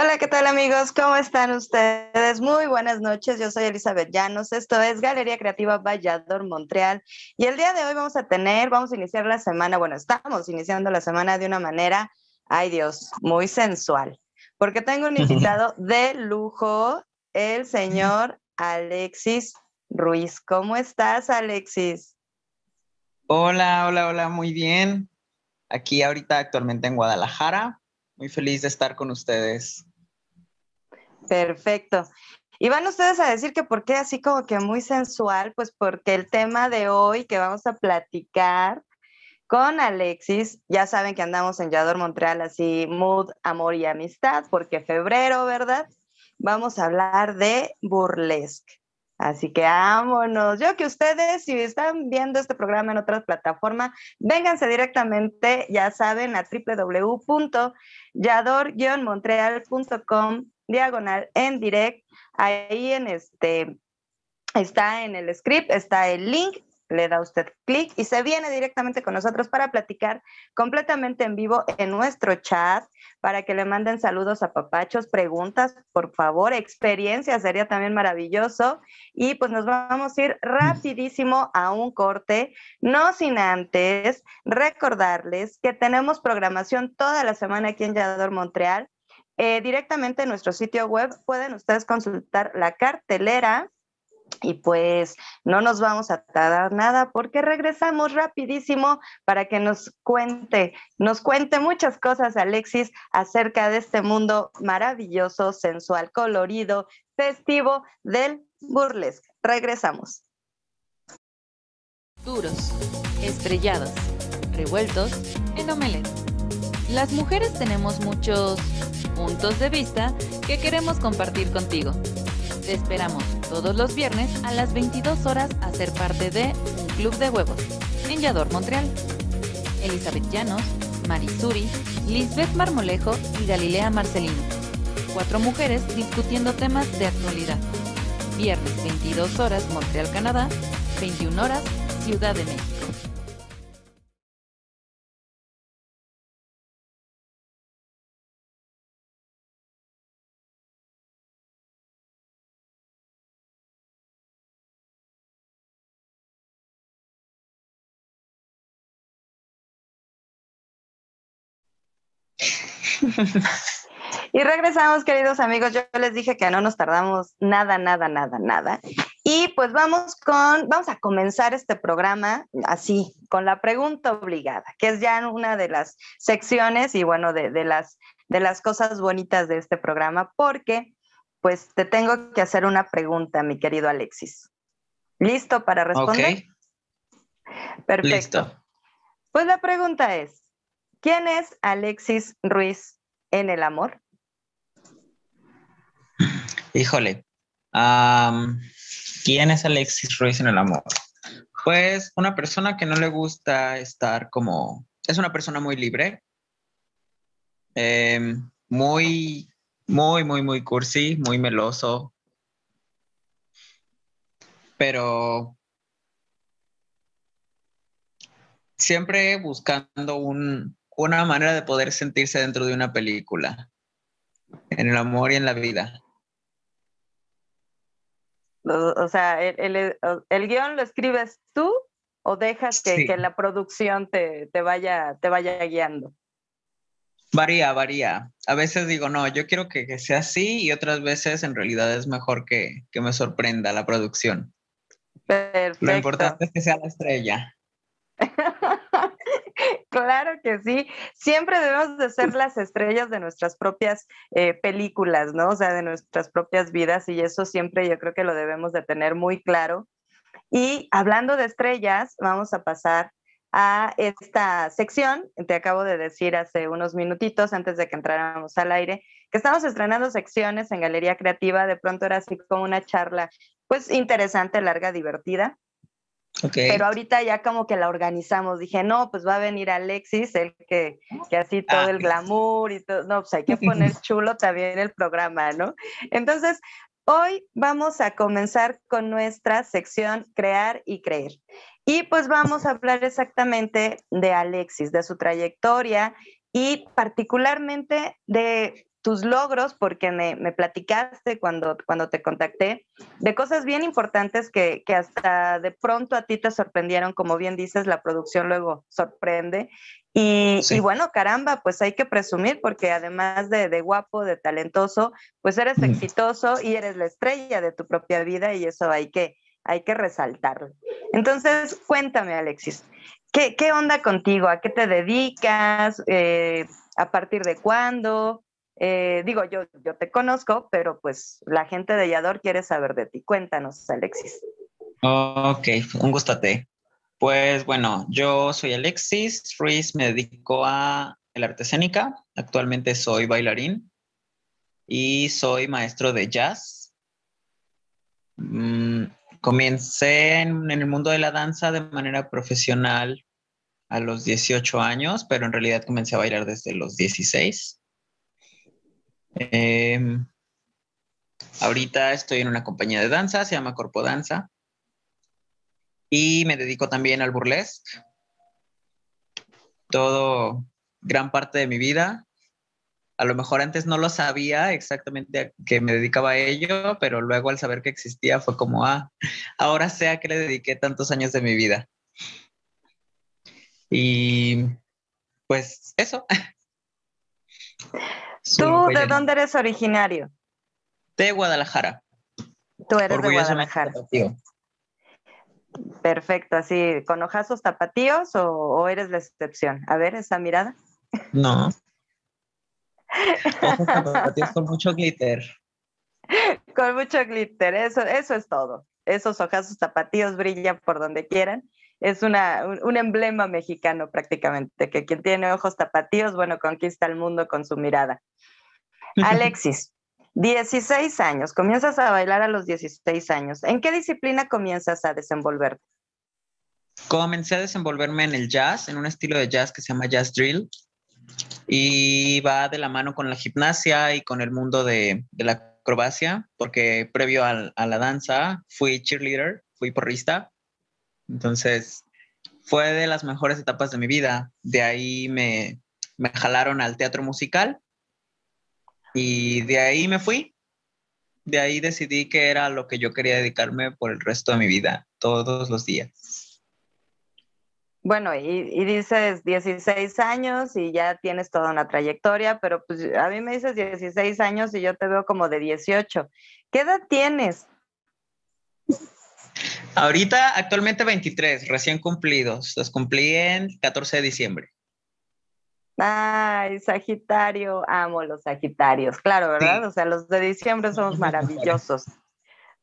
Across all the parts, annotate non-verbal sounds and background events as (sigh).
Hola, ¿qué tal amigos? ¿Cómo están ustedes? Muy buenas noches, yo soy Elizabeth Llanos, esto es Galería Creativa Vallador Montreal y el día de hoy vamos a tener, vamos a iniciar la semana, bueno, estamos iniciando la semana de una manera, ay Dios, muy sensual, porque tengo un (laughs) invitado de lujo, el señor Alexis Ruiz. ¿Cómo estás, Alexis? Hola, hola, hola, muy bien. Aquí ahorita actualmente en Guadalajara. Muy feliz de estar con ustedes. Perfecto. Y van ustedes a decir que por qué así como que muy sensual, pues porque el tema de hoy que vamos a platicar con Alexis, ya saben que andamos en Yador Montreal así, mood, amor y amistad, porque febrero, ¿verdad? Vamos a hablar de burlesque. Así que vámonos. Yo que ustedes, si están viendo este programa en otras plataformas, vénganse directamente, ya saben, a www.yador-montreal.com diagonal en direct. Ahí en este, está en el script, está el link le da usted clic y se viene directamente con nosotros para platicar completamente en vivo en nuestro chat, para que le manden saludos a papachos, preguntas, por favor, experiencia, sería también maravilloso. Y pues nos vamos a ir rapidísimo a un corte, no sin antes recordarles que tenemos programación toda la semana aquí en Yador Montreal. Eh, directamente en nuestro sitio web pueden ustedes consultar la cartelera y pues no nos vamos a tardar nada porque regresamos rapidísimo para que nos cuente, nos cuente muchas cosas Alexis acerca de este mundo maravilloso, sensual, colorido, festivo del burlesque. Regresamos. Duros, estrellados, revueltos en omelette. Las mujeres tenemos muchos puntos de vista que queremos compartir contigo. Te esperamos todos los viernes a las 22 horas a ser parte de Un Club de Huevos en Yador, Montreal. Elizabeth Llanos, Marisuri, Lisbeth Marmolejo y Galilea Marcelino. Cuatro mujeres discutiendo temas de actualidad. Viernes 22 horas Montreal, Canadá, 21 horas Ciudad de México. (laughs) Y regresamos, queridos amigos. Yo les dije que no nos tardamos nada, nada, nada, nada. Y pues vamos con, vamos a comenzar este programa así, con la pregunta obligada, que es ya una de las secciones y bueno, de, las, de las cosas bonitas de este programa, porque pues te tengo que hacer una pregunta, mi querido Alexis. ¿Listo para responder? Perfecto. Pues la pregunta es, ¿quién es Alexis Ruiz en el amor? Híjole, ¿quién es Alexis Ruiz en el amor? Pues una persona que no le gusta estar como, es una persona muy libre, em, muy, muy, muy, muy cursi, muy meloso, pero siempre buscando una manera de poder sentirse dentro de una película, en el amor y en la vida. O, sea, el, guion lo escribes tú o dejas que, la producción te, vaya, te vaya guiando? Varía, varía. A veces digo, no, yo quiero que, sea así y otras veces en realidad es mejor que, que me sorprenda la producción. Perfecto. Lo importante es que sea la estrella. Claro que sí. Siempre debemos de ser las estrellas de nuestras propias eh, películas, ¿no? O sea, de nuestras propias vidas y eso siempre yo creo que lo debemos de tener muy claro. Y hablando de estrellas, vamos a pasar a esta sección. Te acabo de decir hace unos minutitos antes de que entráramos al aire que estamos estrenando secciones en Galería Creativa. De pronto era así como una charla, pues interesante, larga, divertida. Pero ahorita ya como que la organizamos. Dije, no, pues va a venir Alexis, el que, que así todo ah. el glamour y todo. No, pues hay que (laughs) poner chulo también el programa, ¿no? Entonces, hoy vamos a comenzar con nuestra sección Crear y Creer. Y pues vamos a hablar exactamente de Alexis, de su trayectoria y particularmente de tus logros, porque me, platicaste cuando, cuando te contacté, de cosas bien importantes que, hasta de pronto a ti te sorprendieron, como bien dices, la producción luego sorprende. Y, bueno, caramba, pues hay que presumir, porque además de, de guapo, de talentoso, pues eres mm. exitoso y eres la estrella de tu propia vida y eso hay que, hay que resaltarlo. Entonces, cuéntame, Alexis, ¿qué, onda contigo? ¿A qué te dedicas? Eh, ¿A partir de cuándo? Eh, digo, yo, yo te conozco, pero pues la gente de Yador quiere saber de ti. Cuéntanos, Alexis. Ok, un gustate. Pues bueno, yo soy Alexis Ruiz, me dedico a el arte escénica. Actualmente soy bailarín y soy maestro de jazz. Mm, Comencé en, el mundo de la danza de manera profesional a los 18 años, pero en realidad comencé a bailar desde los 16. Em, ahorita estoy en una compañía de danza, se llama Corpo Danza, y me dedico también al burlesque. Todo, gran parte de mi vida a lo mejor antes no lo sabía exactamente a que me dedicaba a ello, pero luego al saber que existía fue como, ah, ahora sé a qué le dediqué tantos años de mi vida. Y pues eso. (laughs) ¿Tú de dónde eres originario? De Guadalajara. Tú eres de Guadalajara. Perfecto, así, ¿con ojazos tapatíos o, o eres la excepción? A ver, esa mirada. No, (laughs) con mucho glitter. Con mucho glitter, eso, eso es todo. Esos ojazos zapatillos brillan por donde quieran. Es una, un, emblema mexicano prácticamente, que quien tiene ojos tapatíos, bueno, conquista el mundo con su mirada. (laughs) Alexis, 16 años, comienzas a bailar a los 16 años. ¿En qué disciplina comienzas a desenvolverte? Comencé a desenvolverme en el jazz, en un estilo de jazz que se llama jazz drill y va de la mano con la gimnasia y con el mundo de, la acrobacia, porque previo a, la danza fui cheerleader, fui porrista, entonces fue de las mejores etapas de mi vida. De ahí me, me jalaron al teatro musical y de ahí me fui. De ahí decidí que era lo que yo quería dedicarme por el resto de mi vida, todos los días. Bueno, y, dices 16 años y ya tienes toda una trayectoria, pero pues a mí me dices 16 años y yo te veo como de 18. ¿Qué edad tienes? Ahorita, actualmente 23, recién cumplidos. Los cumplí en 14 de diciembre. Ay, Sagitario, amo los Sagitarios, claro, ¿verdad? O sea, los de diciembre somos maravillosos.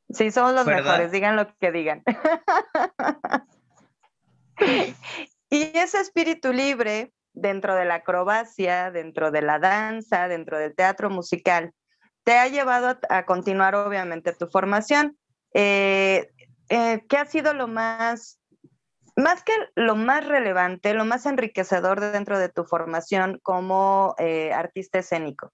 Sí, somos los mejores, digan lo que digan. (laughs) y ese espíritu libre dentro de la acrobacia, dentro de la danza, dentro del teatro musical, te ha llevado a, continuar obviamente tu formación. Eh, eh, ¿Qué ha sido lo más, más que lo más relevante, lo más enriquecedor dentro de tu formación como eh, artista escénico?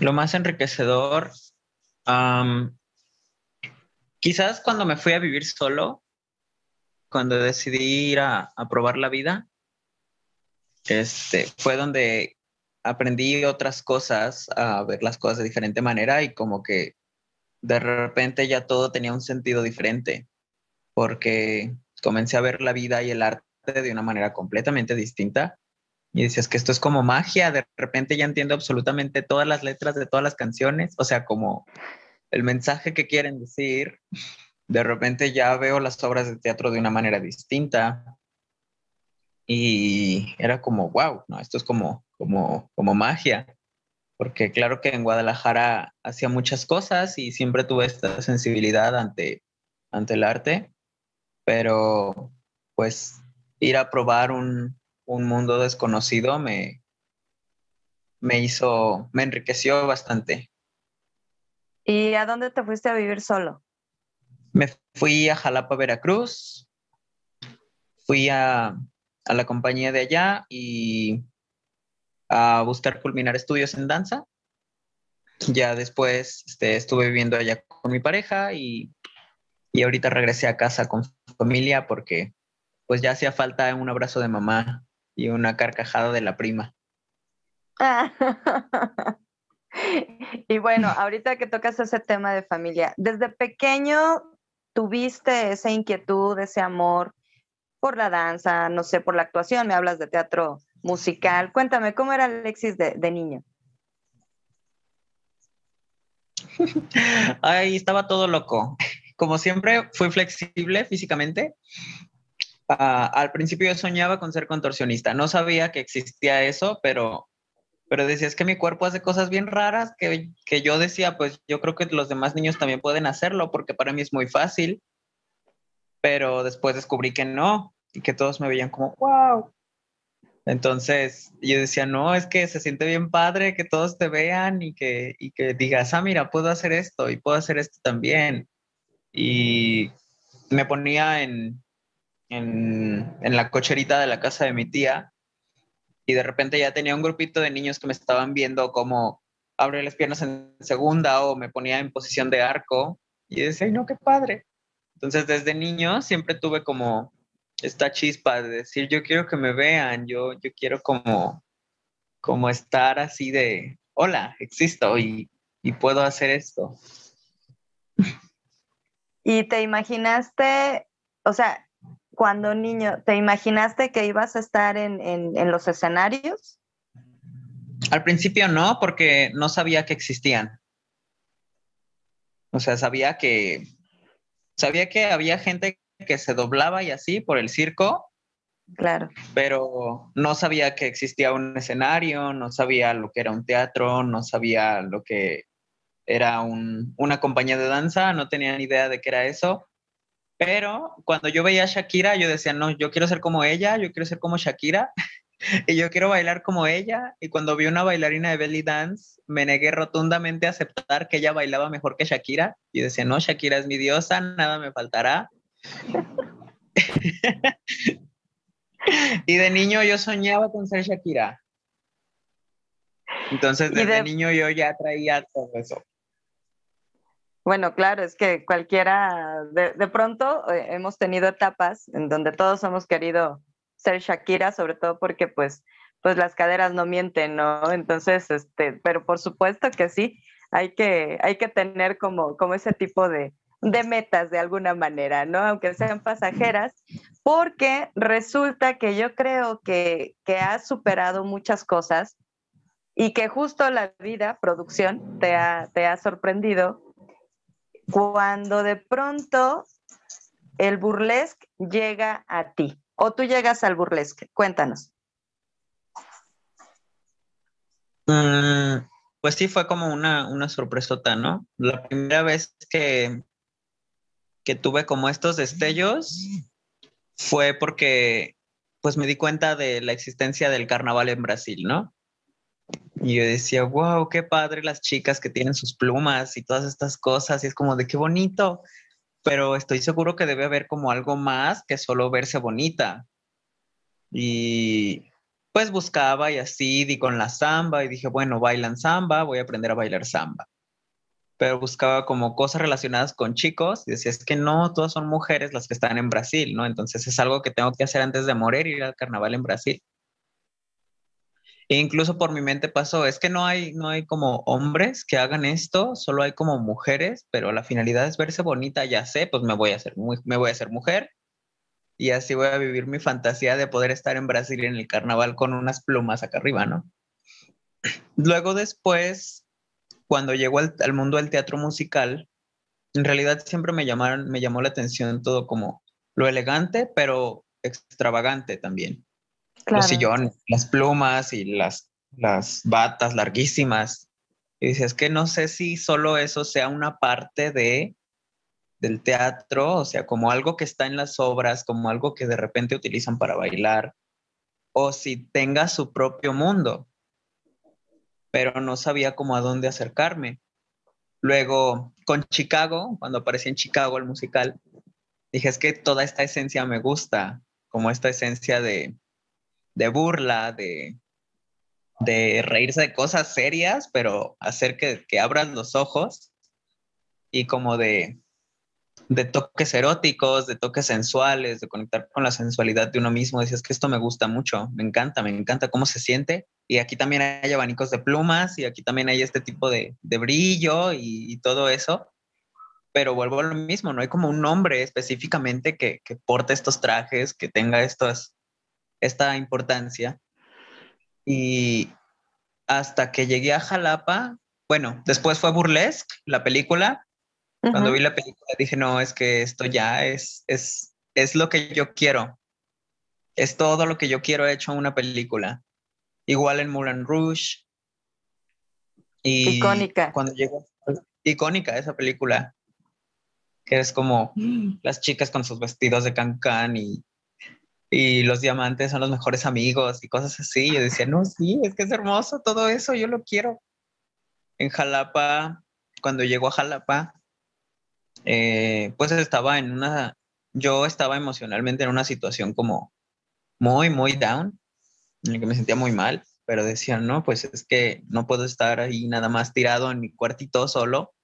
Lo más enriquecedor, Quizás cuando me fui a vivir solo, cuando decidí ir a, probar la vida, este, fue donde aprendí otras cosas, a ver las cosas de diferente manera y como que de repente ya todo tenía un sentido diferente, porque comencé a ver la vida y el arte de una manera completamente distinta. Y decías que esto es como magia, de repente ya entiendo absolutamente todas las letras de todas las canciones, o sea, como el mensaje que quieren decir, de repente ya veo las obras de teatro de una manera distinta y era como, wow, ¿no? Esto es como, como, como magia, porque claro que en Guadalajara hacía muchas cosas y siempre tuve esta sensibilidad ante, ante el arte, pero pues ir a probar un, un mundo desconocido me, me hizo, me enriqueció bastante. ¿Y a dónde te fuiste a vivir solo? Me fui a Jalapa, Veracruz, fui a, a la compañía de allá y a buscar culminar estudios en danza. Ya después este, estuve viviendo allá con mi pareja y, y ahorita regresé a casa con familia porque pues ya hacía falta un abrazo de mamá y una carcajada de la prima. (laughs) y bueno, ahorita que tocas ese tema de familia, ¿desde pequeño tuviste esa inquietud, ese amor por la danza, no sé, por la actuación? Me hablas de teatro musical. Cuéntame, ¿cómo era Alexis de, niño? (laughs) Ahí estaba todo loco. Como siempre, fui flexible físicamente. Ah, al principio yo soñaba con ser contorsionista. No sabía que existía eso, pero pero decías que mi cuerpo hace cosas bien raras que, que, yo decía, pues yo creo que los demás niños también pueden hacerlo porque para mí es muy fácil, pero después descubrí que no y que todos me veían como, wow. Entonces yo decía, no, es que se siente bien padre que todos te vean y que, y que digas, ah, mira, puedo hacer esto y puedo hacer esto también. Y me ponía en, en, en la cocherita de la casa de mi tía y de repente ya tenía un grupito de niños que me estaban viendo como abre las piernas en segunda o me ponía en posición de arco y decía, no, qué padre. Entonces, desde niño siempre tuve como esta chispa de decir, yo quiero que me vean, yo, yo quiero como, como estar así de, hola, existo y, y puedo hacer esto. (laughs) ¿Y te imaginaste, o sea, cuando niño, ¿te imaginaste que ibas a estar en, los escenarios? Al principio no, porque no sabía que existían. O sea, sabía que sabía que había gente que se doblaba y así por el circo. Claro. Pero no sabía que existía un escenario, no sabía lo que era un teatro, no sabía lo que era una compañía de danza, no tenía ni idea de qué era eso. Pero cuando yo veía a Shakira, yo decía, no, yo quiero ser como ella, yo quiero ser como Shakira (laughs) y yo quiero bailar como ella. Y cuando vi una bailarina de belly dance, me negué rotundamente a aceptar que ella bailaba mejor que Shakira. Y decía, no, Shakira es mi diosa, nada me faltará. Y de niño yo soñaba con ser Shakira. Entonces, desde niño yo ya traía todo eso. Bueno, claro, es que cualquiera, de, de pronto eh, hemos tenido etapas en donde todos hemos querido ser Shakira, sobre todo porque pues, pues las caderas no mienten, ¿no? Entonces, este, pero por supuesto que sí, hay que, hay que tener como, como ese tipo de, de metas de alguna manera, ¿no? Aunque sean pasajeras, porque resulta que yo creo que, que has superado muchas cosas y que justo la vida, producción, te ha, te ha sorprendido cuando de pronto el burlesque llega a ti o tú llegas al burlesque. Cuéntanos. Mm, pues sí, fue como una, una sorpresota, ¿no? La primera vez que, que tuve como estos destellos fue porque pues me di cuenta de la existencia del carnaval en Brasil, ¿no? Y yo decía, wow, qué padre las chicas que tienen sus plumas y todas estas cosas. Y es como de qué bonito. Pero estoy seguro que debe haber como algo más que solo verse bonita. Y pues buscaba y así, di con la samba y dije, bueno, bailan samba, voy a aprender a bailar samba. Pero buscaba como cosas relacionadas con chicos y decía, es que no, todas son mujeres las que están en Brasil, ¿no? Entonces es algo que tengo que hacer antes de morir, ir al carnaval en Brasil. E incluso por mi mente pasó, es que no hay, no hay como hombres que hagan esto, solo hay como mujeres, pero la finalidad es verse bonita, ya sé, pues me voy a hacer, me voy a hacer mujer y así voy a vivir mi fantasía de poder estar en Brasil en el carnaval con unas plumas acá arriba, ¿no? Luego después, cuando llegó al, al mundo del teatro musical, en realidad siempre me llamaron, me llamó la atención todo como lo elegante, pero extravagante también. Los sillones, las plumas y las, las batas larguísimas. Y dices que no sé si solo eso sea una parte de, del teatro, o sea, como algo que está en las obras, como algo que de repente utilizan para bailar, o si tenga su propio mundo, pero no sabía cómo a dónde acercarme. Luego, con Chicago, cuando aparecí en Chicago el musical, dije, es que toda esta esencia me gusta, como esta esencia de, de burla, de, de reírse de cosas serias, pero hacer que, que abras los ojos y como de, de toques eróticos, de toques sensuales, de conectar con la sensualidad de uno mismo. Decías que esto me gusta mucho, me encanta, me encanta cómo se siente. Y aquí también hay abanicos de plumas y aquí también hay este tipo de, de brillo y, todo eso. Pero vuelvo a lo mismo, no hay como un nombre específicamente que, que porte estos trajes, que tenga estos, esta importancia. Y hasta que llegué a Jalapa, bueno, después fue Burlesque, la película, cuando vi la película dije, no, es que esto ya es, es, es lo que yo quiero. Es todo lo que yo quiero hecho en una película. Igual en Moulin Rouge. Y icónica. Cuando llegó, icónica esa película. Que es como las chicas con sus vestidos de cancán y, y los diamantes son los mejores amigos y cosas así. Yo decía, no, sí, es que es hermoso todo eso, yo lo quiero. En Jalapa, cuando llegó a Jalapa, eh, pues estaba en una, yo estaba emocionalmente en una situación como muy, muy down, en la que me sentía muy mal, pero decía, no, pues es que no puedo estar ahí nada más tirado en mi cuartito solo.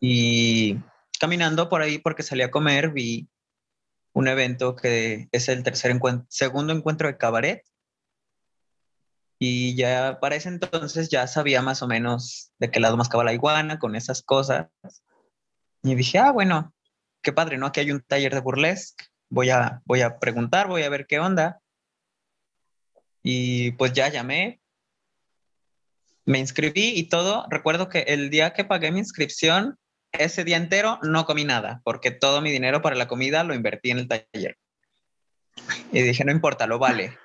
Y caminando por ahí porque salí a comer, vi un evento que es el tercer encuentro, segundo encuentro de cabaret. Y ya para ese entonces ya sabía más o menos de qué lado mascaba la iguana con esas cosas. Y dije, ah, bueno, qué padre, ¿no? Aquí hay un taller de burlesque. Voy a, voy a preguntar, voy a ver qué onda. Y pues ya llamé, me inscribí y todo. Recuerdo que el día que pagué mi inscripción, ese día entero no comí nada, porque todo mi dinero para la comida lo invertí en el taller. Y dije, no importa, lo vale.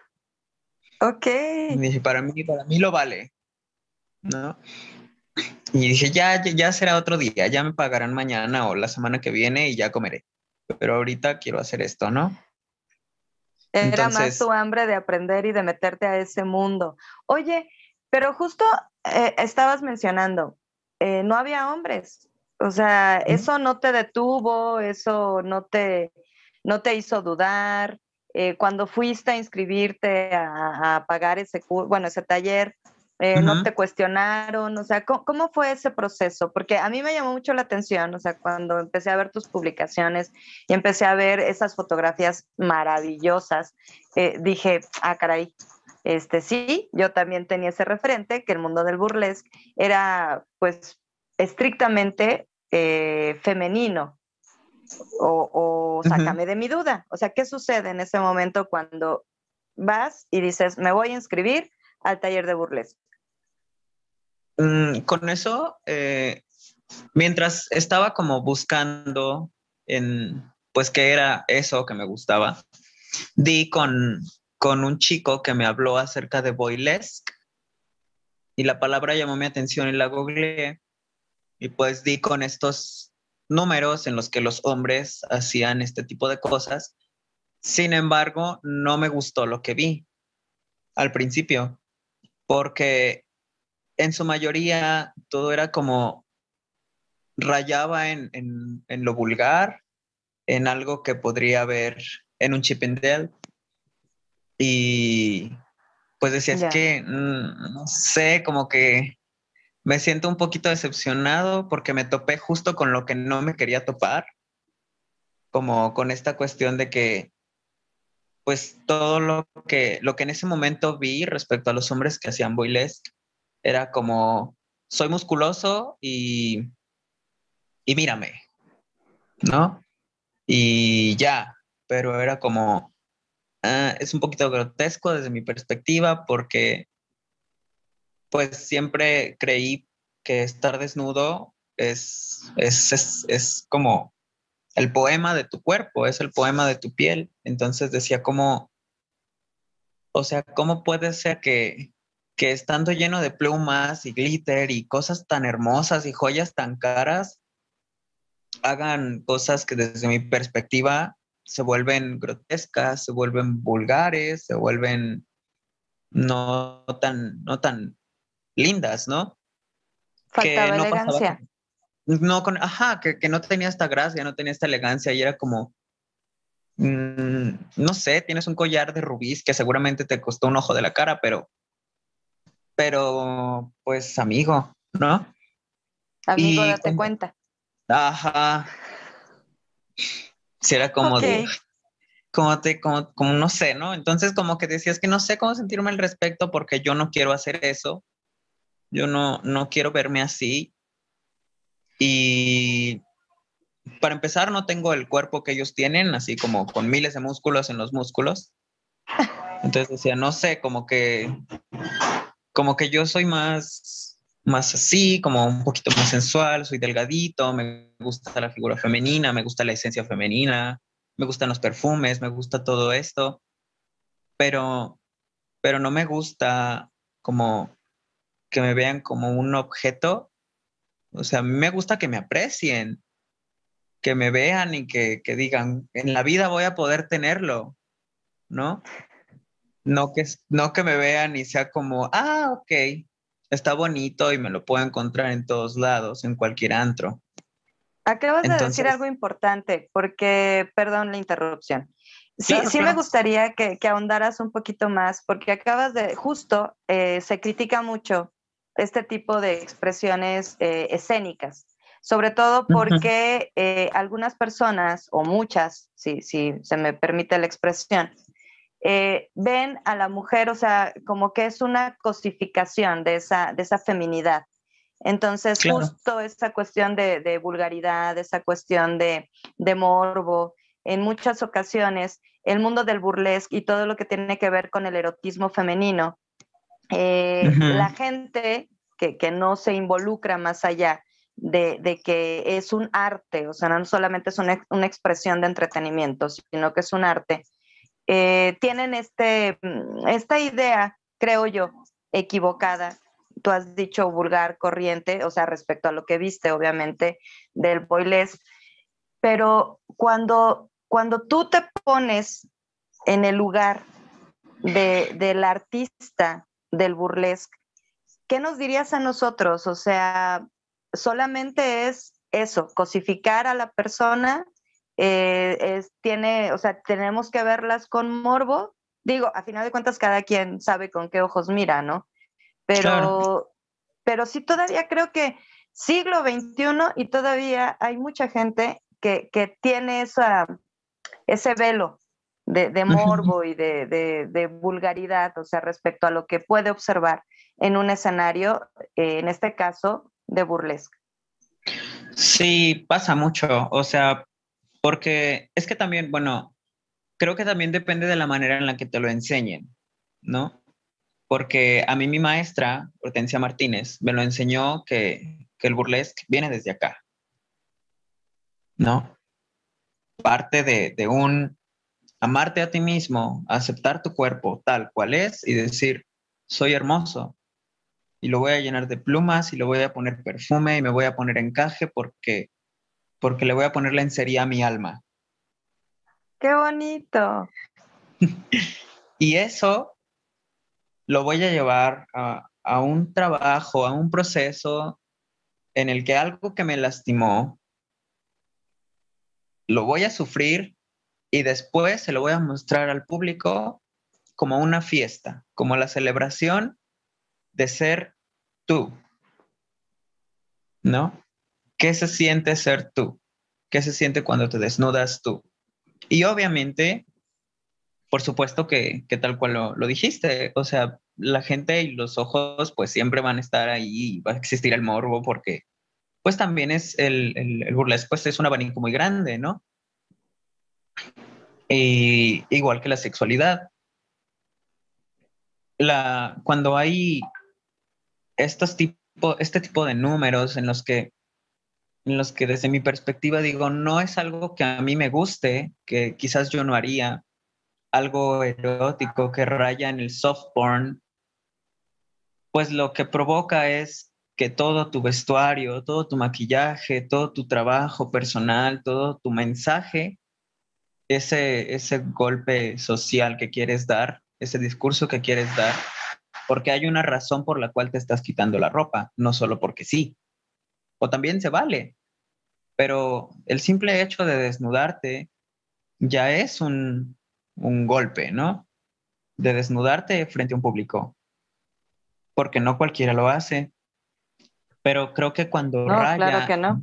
Ok. Y dije, para mí, para mí lo vale. ¿No? Y dije, ya, ya será otro día, ya me pagarán mañana o la semana que viene y ya comeré. Pero ahorita quiero hacer esto, ¿no? Era más tu hambre de aprender y de meterte a ese mundo. Oye, pero justo eh, estabas mencionando, eh, no había hombres. O sea, eso no te detuvo, eso no te, no te hizo dudar. Eh, cuando fuiste a inscribirte a, a pagar ese, bueno, ese taller, eh, no te cuestionaron, o sea, ¿cómo, fue ese proceso? Porque a mí me llamó mucho la atención, o sea, cuando empecé a ver tus publicaciones y empecé a ver esas fotografías maravillosas, eh, dije, ah, caray, este sí, yo también tenía ese referente, que el mundo del burlesque era pues estrictamente eh, femenino. O, sácame de mi duda. O sea, ¿qué sucede en ese momento cuando vas y dices, me voy a inscribir al taller de burlesque? Mm, con eso, eh, mientras estaba como buscando en, pues, qué era eso que me gustaba, di con, con un chico que me habló acerca de boylesque y la palabra llamó mi atención y la googleé y pues di con estos números en los que los hombres hacían este tipo de cosas. Sin embargo, no me gustó lo que vi al principio, porque en su mayoría todo era como rayaba en, lo vulgar, en algo que podría haber en un Chippendale. Y pues decía, es que, mm, no sé, como que me siento un poquito decepcionado porque me topé justo con lo que no me quería topar, como con esta cuestión de que, pues todo lo que, lo que en ese momento vi respecto a los hombres que hacían boilesque era como, soy musculoso y, y mírame, ¿no? Y ya, pero era como, ah, es un poquito grotesco desde mi perspectiva porque pues siempre creí que estar desnudo es, es, es, es, como el poema de tu cuerpo, es el poema de tu piel. Entonces decía como, o sea, ¿cómo puede ser que, que estando lleno de plumas y glitter y cosas tan hermosas y joyas tan caras, hagan cosas que desde mi perspectiva se vuelven grotescas, se vuelven vulgares, se vuelven no tan, no tan lindas, ¿no? Faltaba elegancia. no con, ajá, que, que, no tenía esta gracia, no tenía esta elegancia y era como, mm, no sé, tienes un collar de rubíes que seguramente te costó un ojo de la cara, pero, pero, pues amigo, ¿no? Amigo, date cuenta. Ajá. Si era como de, como te, como, como no sé, ¿no? Entonces como que decías que no sé cómo sentirme al respecto porque yo no quiero hacer eso. Yo no, no quiero verme así. Y para empezar, no tengo el cuerpo que ellos tienen, así como con miles de músculos en los músculos. Entonces decía, no sé, como que, como que yo soy más, más así, como un poquito más sensual, soy delgadito, me gusta la figura femenina, me gusta la esencia femenina, me gustan los perfumes, me gusta todo esto, pero, pero no me gusta como que me vean como un objeto. O sea, a mí me gusta que me aprecien, que me vean y que, que digan, en la vida voy a poder tenerlo, ¿no? No que, no que me vean y sea como, ah, ok, está bonito y me lo puedo encontrar en todos lados, en cualquier antro. Acabas de decir algo importante, porque, perdón la interrupción. Sí, sí me gustaría que, que, ahondaras un poquito más, porque acabas de, justo, eh, se critica mucho este tipo de expresiones eh, escénicas, sobre todo porque eh, algunas personas, o muchas, si, si se me permite la expresión, eh, ven a la mujer, o sea, como que es una cosificación de esa, de esa feminidad. Entonces, justo esa cuestión de, vulgaridad, esa cuestión de, morbo, en muchas ocasiones, el mundo del burlesque y todo lo que tiene que ver con el erotismo femenino, eh, la gente que, no se involucra más allá de, que es un arte, o sea, no solamente es una, una expresión de entretenimiento, sino que es un arte, eh, tienen este, mm, esta idea, creo yo, equivocada. Tú has dicho vulgar, corriente, o sea, respecto a lo que viste, obviamente, del boilés. Pero cuando, cuando tú te pones en el lugar de, del artista del burlesque, ¿qué nos dirías a nosotros? O sea, solamente es eso, cosificar a la persona eh, es, tiene, o sea, tenemos que verlas con morbo. Digo, a final de cuentas, cada quien sabe con qué ojos mira, ¿no? Pero, pero sí todavía creo que siglo XXI y todavía hay mucha gente que, que tiene esa, ese velo de, de morbo y de, de, de, vulgaridad, o sea, respecto a lo que puede observar en un escenario, eh, en este caso, de burlesque. Sí, pasa mucho. O sea, porque es que también, bueno, creo que también depende de la manera en la que te lo enseñen, ¿no? Porque a mí mi maestra, Hortensia Martínez, me lo enseñó que, que el burlesque viene desde acá, ¿no? Parte de, de un amarte a ti mismo, aceptar tu cuerpo tal cual es y decir, soy hermoso, y lo voy a llenar de plumas y lo voy a poner perfume y me voy a poner encaje porque porque le voy a poner lencería a mi alma. ¡Qué bonito! (laughs) y eso lo voy a llevar a, a un trabajo, a un proceso en el que algo que me lastimó, lo voy a sufrir y después se lo voy a mostrar al público como una fiesta, como la celebración de ser tú. ¿No? ¿Qué se siente ser tú? ¿Qué se siente cuando te desnudas tú? Y obviamente, por supuesto que, tal cual lo, dijiste, o sea, la gente y los ojos pues siempre van a estar ahí, va a existir el morbo porque pues también es el, el, burlesque, pues es un abanico muy grande, ¿no? Y, igual que la sexualidad. La, cuando hay estos tipo, este tipo de números en los que en los que desde mi perspectiva digo, no es algo que a mí me guste, que quizás yo no haría, algo erótico que raya en el soft porn, pues lo que provoca es que todo tu vestuario, todo tu maquillaje, todo tu trabajo personal, todo tu mensaje, ese, ese golpe social que quieres dar, ese discurso que quieres dar, porque hay una razón por la cual te estás quitando la ropa, no solo porque sí. O también se vale, pero el simple hecho de desnudarte ya es un, un golpe, ¿no? De desnudarte frente a un público, porque no cualquiera lo hace. Pero creo que cuando No, raya, claro que no.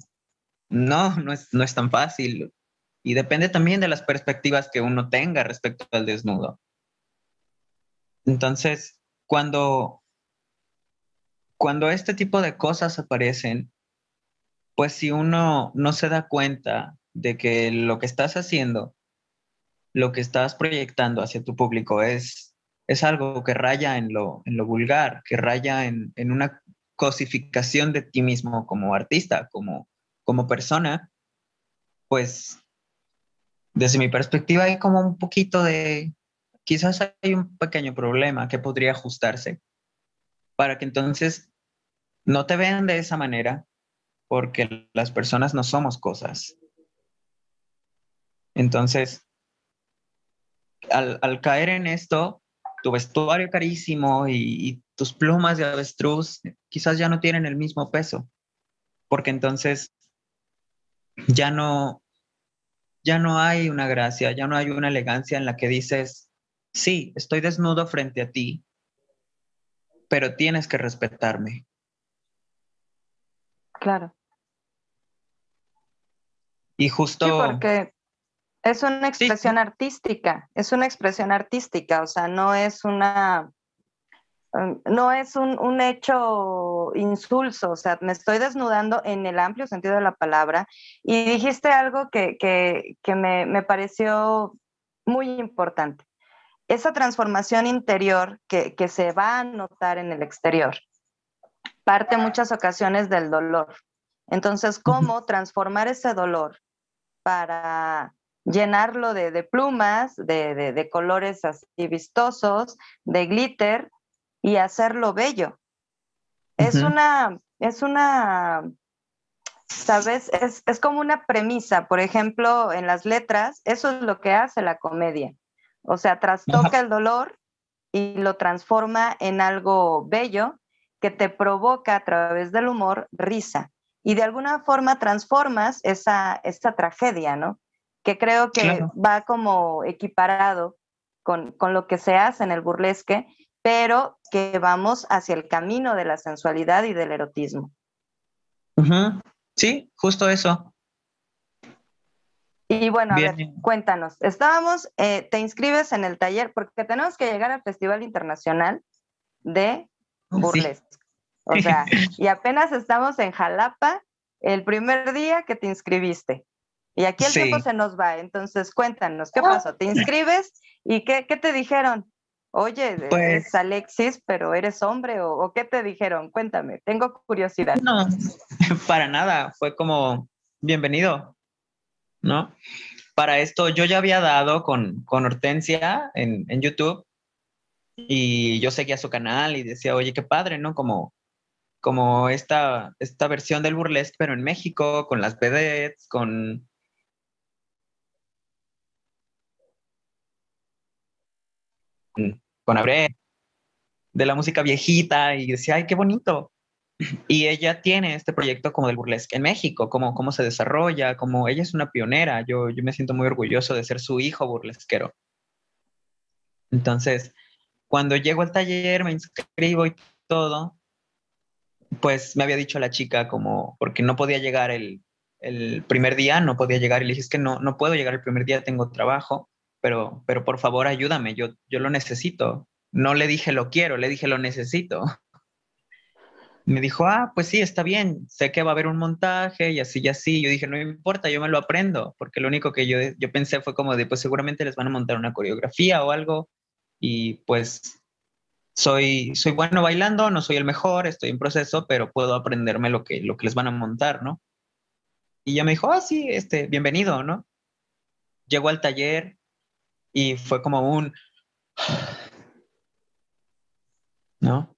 no, no es, no es tan fácil. Y depende también de las perspectivas que uno tenga respecto al desnudo. Entonces, cuando, cuando este tipo de cosas aparecen, pues si uno no se da cuenta de que lo que estás haciendo, lo que estás proyectando hacia tu público es, es algo que raya en lo, en lo vulgar, que raya en, en una cosificación de ti mismo como artista, como, como persona, pues desde mi perspectiva hay como un poquito de, quizás hay un pequeño problema que podría ajustarse para que entonces no te vean de esa manera, porque las personas no somos cosas. Entonces, al, caer en esto, tu vestuario carísimo y, y tus plumas de avestruz quizás ya no tienen el mismo peso, porque entonces ya no, ya no hay una gracia, ya no hay una elegancia en la que dices, sí, estoy desnudo frente a ti, pero tienes que respetarme. Claro. Y justo... Sí, porque es una expresión artística, es una expresión artística, o sea, no es una, um, no es un, un hecho insulso, o sea, me estoy desnudando en el amplio sentido de la palabra y dijiste algo que, que, que me, me pareció muy importante. Esa transformación interior que, que se va a notar en el exterior parte muchas ocasiones del dolor. Entonces, ¿cómo transformar ese dolor para llenarlo de, de plumas, de, de, de, colores así vistosos, de glitter y hacerlo bello? Uh -huh. Es una, es una, ¿sabes? Es, es como una premisa, por ejemplo, en las letras, eso es lo que hace la comedia. O sea, trastoca el dolor y lo transforma en algo bello que te provoca a través del humor risa. Y de alguna forma transformas esa, esa tragedia, ¿no? Que creo que claro. va como equiparado con, con lo que se hace en el burlesque, pero que vamos hacia el camino de la sensualidad y del erotismo. Uh -huh. Sí, justo eso. Y bueno, Bien. a ver, cuéntanos. Estábamos, eh, te inscribes en el taller porque tenemos que llegar al Festival Internacional de Burlesque. Sí. O (laughs) sea, y apenas estamos en Jalapa el primer día que te inscribiste. Y aquí el sí. tiempo se nos va. Entonces, cuéntanos, ¿qué pasó? ¿Te inscribes y qué, qué te dijeron? Oye, pues, eres Alexis, pero eres hombre, o, o, qué te dijeron? Cuéntame, tengo curiosidad. No, (laughs) para nada, fue como, bienvenido, ¿no? Para esto yo ya había dado con, con Hortensia en, en YouTube y yo seguía su canal y decía, oye, qué padre, ¿no? Como, como esta, esta versión del burlesque, pero en México, con las vedettes, con... con Abre, de la música viejita, y decía, ay, qué bonito. Y ella tiene este proyecto como del burlesque en México, cómo, cómo se desarrolla, como ella es una pionera, yo, yo me siento muy orgulloso de ser su hijo burlesquero. Entonces, cuando llego al taller, me inscribo y todo, pues me había dicho la chica como, porque no podía llegar el, el, primer día, no podía llegar y le dije, es que no, no puedo llegar el primer día, tengo trabajo, pero, pero por favor ayúdame, yo, yo lo necesito. No le dije lo quiero, le dije lo necesito. (laughs) Me dijo, ah, pues sí, está bien, sé que va a haber un montaje y así y así. Yo dije, no me importa, yo me lo aprendo, porque lo único que yo, yo pensé fue como de, pues seguramente les van a montar una coreografía o algo y pues soy, soy bueno bailando, no soy el mejor, estoy en proceso, pero puedo aprenderme lo que, lo que les van a montar, ¿no? Y ella me dijo, ah, sí, este, bienvenido, ¿no? Llegó al taller y fue como un, (sighs) ¿no?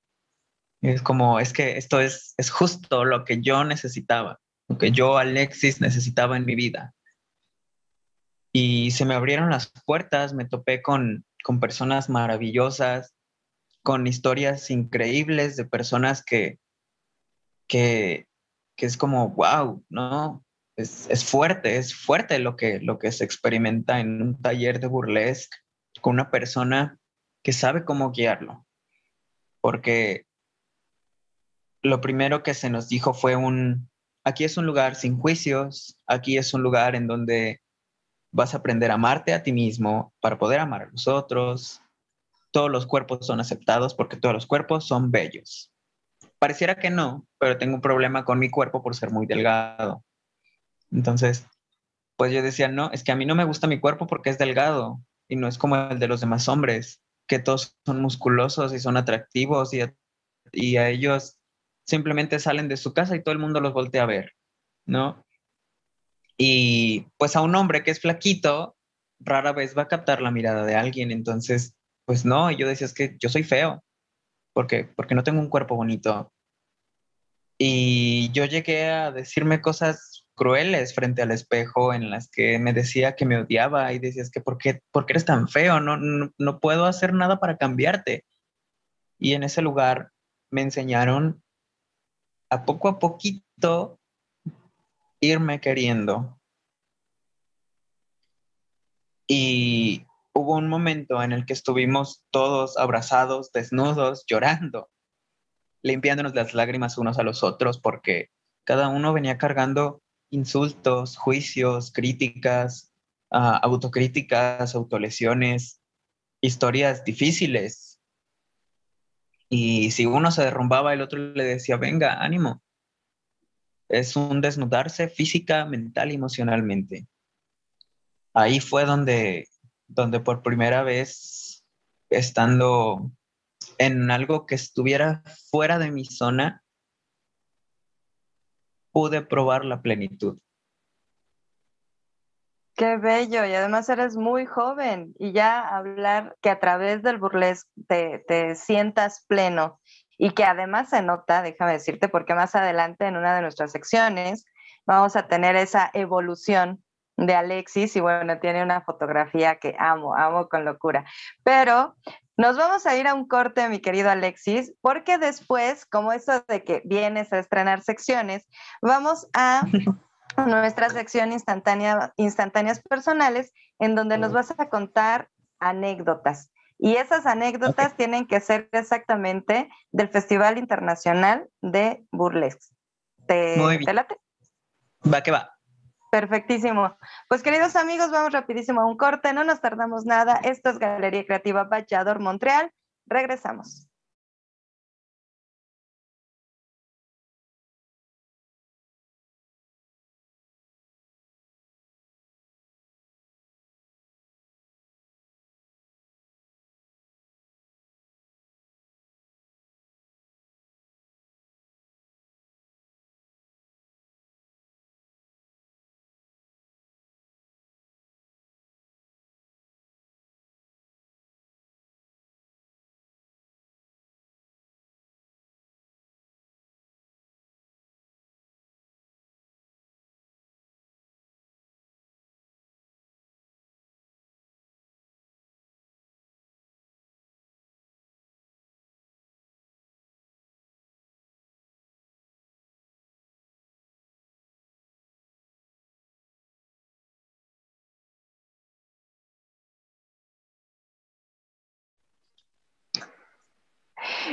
es como, es que esto es, es justo lo que yo necesitaba, lo que yo, Alexis, necesitaba en mi vida. Y se me abrieron las puertas, me topé con, con personas maravillosas, con historias increíbles de personas que, que, que es como, wow, ¿no? Es, es, fuerte, es fuerte lo que, lo que se experimenta en un taller de burlesque con una persona que sabe cómo guiarlo. Porque lo primero que se nos dijo fue un, aquí es un lugar sin juicios, aquí es un lugar en donde vas a aprender a amarte a ti mismo para poder amar a los otros. Todos los cuerpos son aceptados porque todos los cuerpos son bellos. Pareciera que no, pero tengo un problema con mi cuerpo por ser muy delgado. Entonces, pues yo decía, no, es que a mí no me gusta mi cuerpo porque es delgado y no es como el de los demás hombres, que todos son musculosos y son atractivos y y a ellos simplemente salen de su casa y todo el mundo los voltea a ver, ¿no? Y pues a un hombre que es flaquito, rara vez va a captar la mirada de alguien, entonces, pues no, y yo decía, es que yo soy feo, porque, porque no tengo un cuerpo bonito. Y yo llegué a decirme cosas crueles frente al espejo en las que me decía que me odiaba y decías que ¿por qué, por qué eres tan feo? No, no, no puedo hacer nada para cambiarte. Y en ese lugar me enseñaron a poco a poquito irme queriendo. Y hubo un momento en el que estuvimos todos abrazados, desnudos, llorando, limpiándonos las lágrimas unos a los otros porque cada uno venía cargando insultos, juicios, críticas, uh, autocríticas, autolesiones, historias difíciles y si uno se derrumbaba, el otro le decía, venga, ánimo. Es un desnudarse física, mental emocionalmente. Ahí fue donde, donde por primera vez, estando en algo que estuviera fuera de mi zona, pude probar la plenitud. Qué bello, y además eres muy joven y ya hablar que a través del burlesque te, sientas pleno y que además se nota, déjame decirte, porque más adelante en una de nuestras secciones vamos a tener esa evolución de Alexis y bueno, tiene una fotografía que amo, amo con locura. Pero nos vamos a ir a un corte, mi querido Alexis, porque después, como eso de que vienes a estrenar secciones, vamos a (laughs) nuestra sección instantánea, instantáneas personales, en donde nos vas a contar anécdotas. Y esas anécdotas tienen que ser exactamente del Festival Internacional de Burlesque. ¿Te, Muy bien. late? Va que va. Perfectísimo. Pues queridos amigos, vamos rapidísimo a un corte, no nos tardamos nada. Esto es Galería Creativa Bachador Montreal. Regresamos.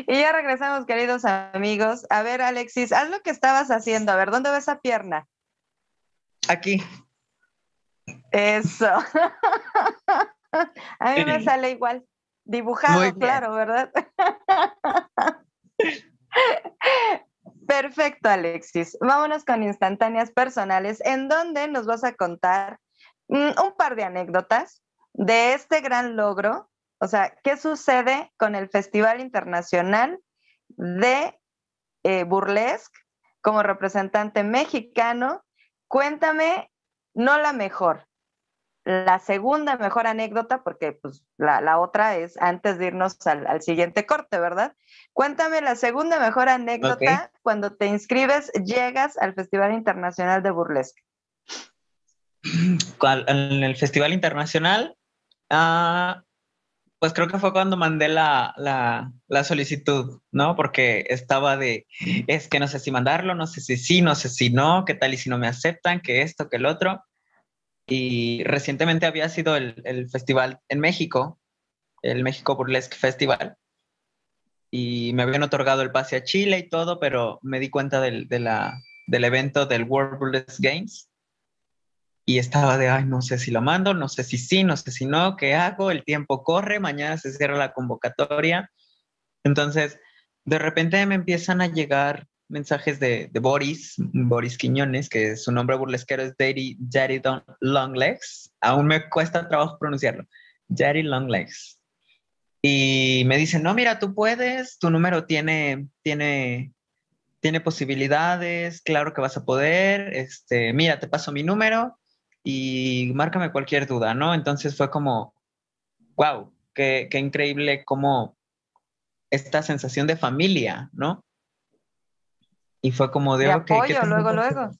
Y ya regresamos, queridos amigos. A ver, Alexis, haz lo que estabas haciendo. A ver, ¿dónde ves esa pierna? Aquí. Eso. (laughs) A mí me sale igual. Dibujado, claro, ¿verdad? (laughs) Perfecto, Alexis. Vámonos con instantáneas personales, en donde nos vas a contar mm, un par de anécdotas de este gran logro o sea, ¿qué sucede con el Festival Internacional de eh, Burlesque como representante mexicano? Cuéntame, no la mejor, la segunda mejor anécdota, porque pues la, otra es antes de irnos al, siguiente corte, ¿verdad? Cuéntame la segunda mejor anécdota cuando te inscribes, llegas al Festival Internacional de Burlesque. En el Festival Internacional, ah, pues creo que fue cuando mandé la, la, solicitud, ¿no? Porque estaba de, es que no sé si mandarlo, no sé si sí, no sé si no, qué tal y si no me aceptan, que esto, que el otro. Y recientemente había sido el, el festival en México, el México Burlesque Festival, y me habían otorgado el pase a Chile y todo, pero me di cuenta del, de la, del evento del World Burlesque Games y estaba de, ay, no sé si lo mando, no sé si sí, no sé si no, ¿qué hago? El tiempo corre, mañana se cierra la convocatoria. Entonces, de repente me empiezan a llegar mensajes de, de Boris, Boris Quiñones, que su nombre burlesquero es Daddy, Daddy Longlegs. Aún me cuesta trabajo pronunciarlo. Daddy Longlegs. Y me dicen, no, mira, tú puedes, tu número tiene, tiene, tiene posibilidades, claro que vas a poder, este, mira, te paso mi número, y márcame cualquier duda, ¿no? Entonces fue como, wow, qué, qué increíble como esta sensación de familia, ¿no? Y fue como de, de apoyo, luego, luego.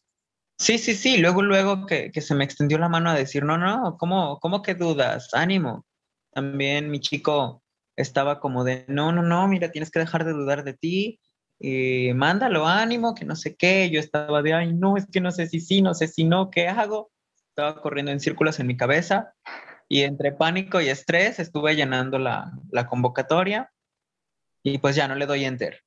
Sí, sí, sí, luego, luego que, que, se me extendió la mano a decir, no, no, ¿cómo, cómo que dudas? Ánimo. También mi chico estaba como de, no, no, no, mira, tienes que dejar de dudar de ti, y mándalo, ánimo, que no sé qué. Yo estaba de, ay, no, es que no sé si sí, no sé si no, ¿qué hago? Estaba corriendo en círculos en mi cabeza y entre pánico y estrés estuve llenando la, la convocatoria y pues ya no le doy enter.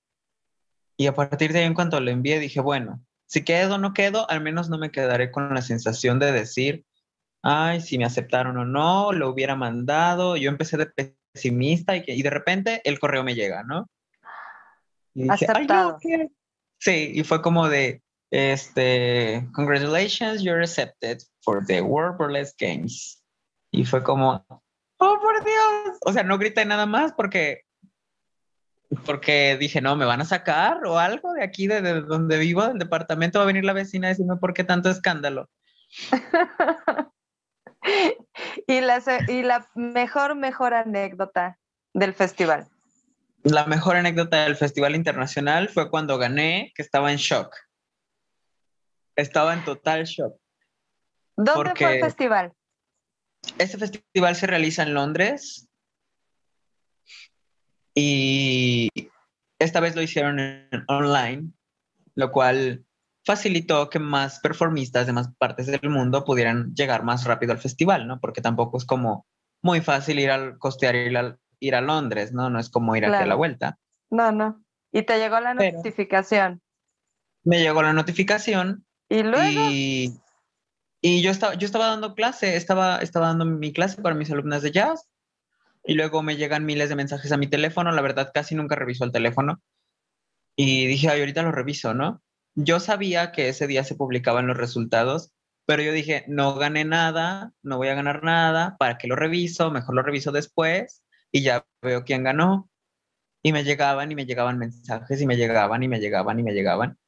Y a partir de ahí, en cuanto lo envié, dije, bueno, si quedo o no quedo, al menos no me quedaré con la sensación de decir, ay, si me aceptaron o no, lo hubiera mandado. Yo empecé de pesimista y, que, y de repente el correo me llega, ¿no? Y dije, Aceptado. sí, y fue como de, este, congratulations, you're accepted for the World Burlesque Games. Y fue como, oh, por Dios. O sea, no grité nada más porque, porque dije, no, me van a sacar o algo de aquí, de, donde vivo, del departamento, va a venir la vecina a decirme por qué tanto escándalo. (laughs) y, la, y la mejor, mejor anécdota del festival. La mejor anécdota del Festival Internacional fue cuando gané, que estaba en shock estaba en total shock. ¿Dónde fue el festival? Este festival se realiza en Londres y esta vez lo hicieron en, online, lo cual facilitó que más performistas de más partes del mundo pudieran llegar más rápido al festival, ¿no? Porque tampoco es como muy fácil ir al costear ir a, ir a Londres, ¿no? No es como ir aquí a la vuelta. No, no. Y te llegó la notificación. me llegó la notificación ¿Y luego? Y, yo, estaba, yo estaba dando clase, estaba, estaba dando mi clase para mis alumnas de jazz. Y luego me llegan miles de mensajes a mi teléfono. La verdad, casi nunca reviso el teléfono. Y dije, ay, ahorita lo reviso, ¿no? Yo sabía que ese día se publicaban los resultados, pero yo dije, no gané nada, no voy a ganar nada, ¿para qué lo reviso? Mejor lo reviso después y ya veo quién ganó. Y me llegaban y me llegaban mensajes y me llegaban y me llegaban y me llegaban.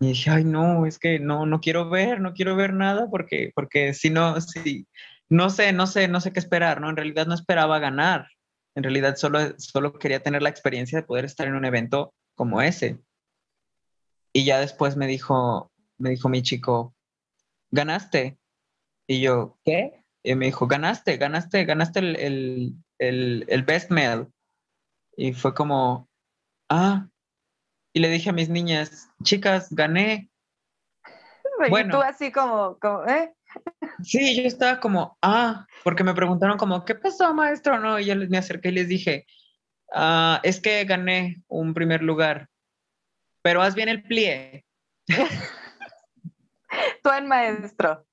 Y dije, ay, no, es que no, no quiero ver, no quiero ver nada porque, porque si no, si, no sé, no sé, no sé qué esperar, ¿no? En realidad no esperaba ganar. En realidad solo, solo quería tener la experiencia de poder estar en un evento como ese. Y ya después me dijo, me dijo mi chico, ganaste. Y yo, ¿qué? Y me dijo, ganaste, ganaste, ganaste el, el, el, el best mail. Y fue como, ah, y le dije a mis niñas, chicas, gané. Bueno, tú así como, como ¿eh? Sí, yo estaba como, ah, porque me preguntaron como, ¿qué pasó, maestro? No, y yo me acerqué y les dije, ah, es que gané un primer lugar, pero haz bien el plie. (laughs) tú el maestro.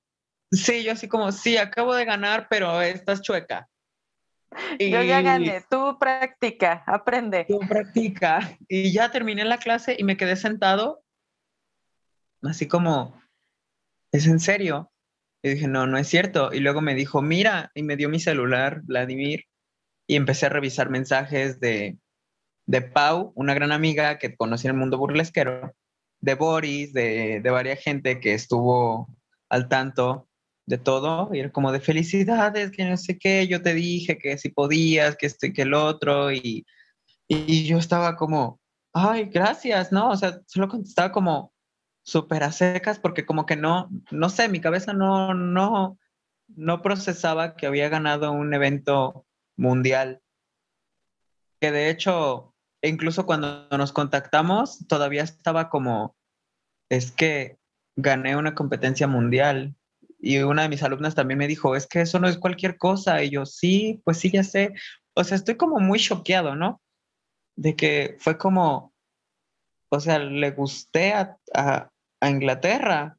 Sí, yo así como, sí, acabo de ganar, pero estás chueca. (laughs) Yo ya gané, tú practica, aprende. Tú practica. Y ya terminé la clase y me quedé sentado, así como, ¿es en serio? Y dije, no, no es cierto. Y luego me dijo, mira, y me dio mi celular, Vladimir, y empecé a revisar mensajes de, de Pau, una gran amiga que conocí en el mundo burlesquero, de Boris, de, de varias gente que estuvo al tanto de todo, y era como de felicidades, que no sé qué, yo te dije que si podías, que esto que el otro, y, y yo estaba como, ay, gracias, ¿no? O sea, solo contestaba como súper a secas porque como que no, no sé, mi cabeza no, no, no procesaba que había ganado un evento mundial. Que de hecho, incluso cuando nos contactamos, todavía estaba como, es que gané una competencia mundial. Y una de mis alumnas también me dijo, es que eso no es cualquier cosa. Y yo, sí, pues sí, ya sé. O sea, estoy como muy choqueado, ¿no? De que fue como, o sea, le gusté a, a, Inglaterra.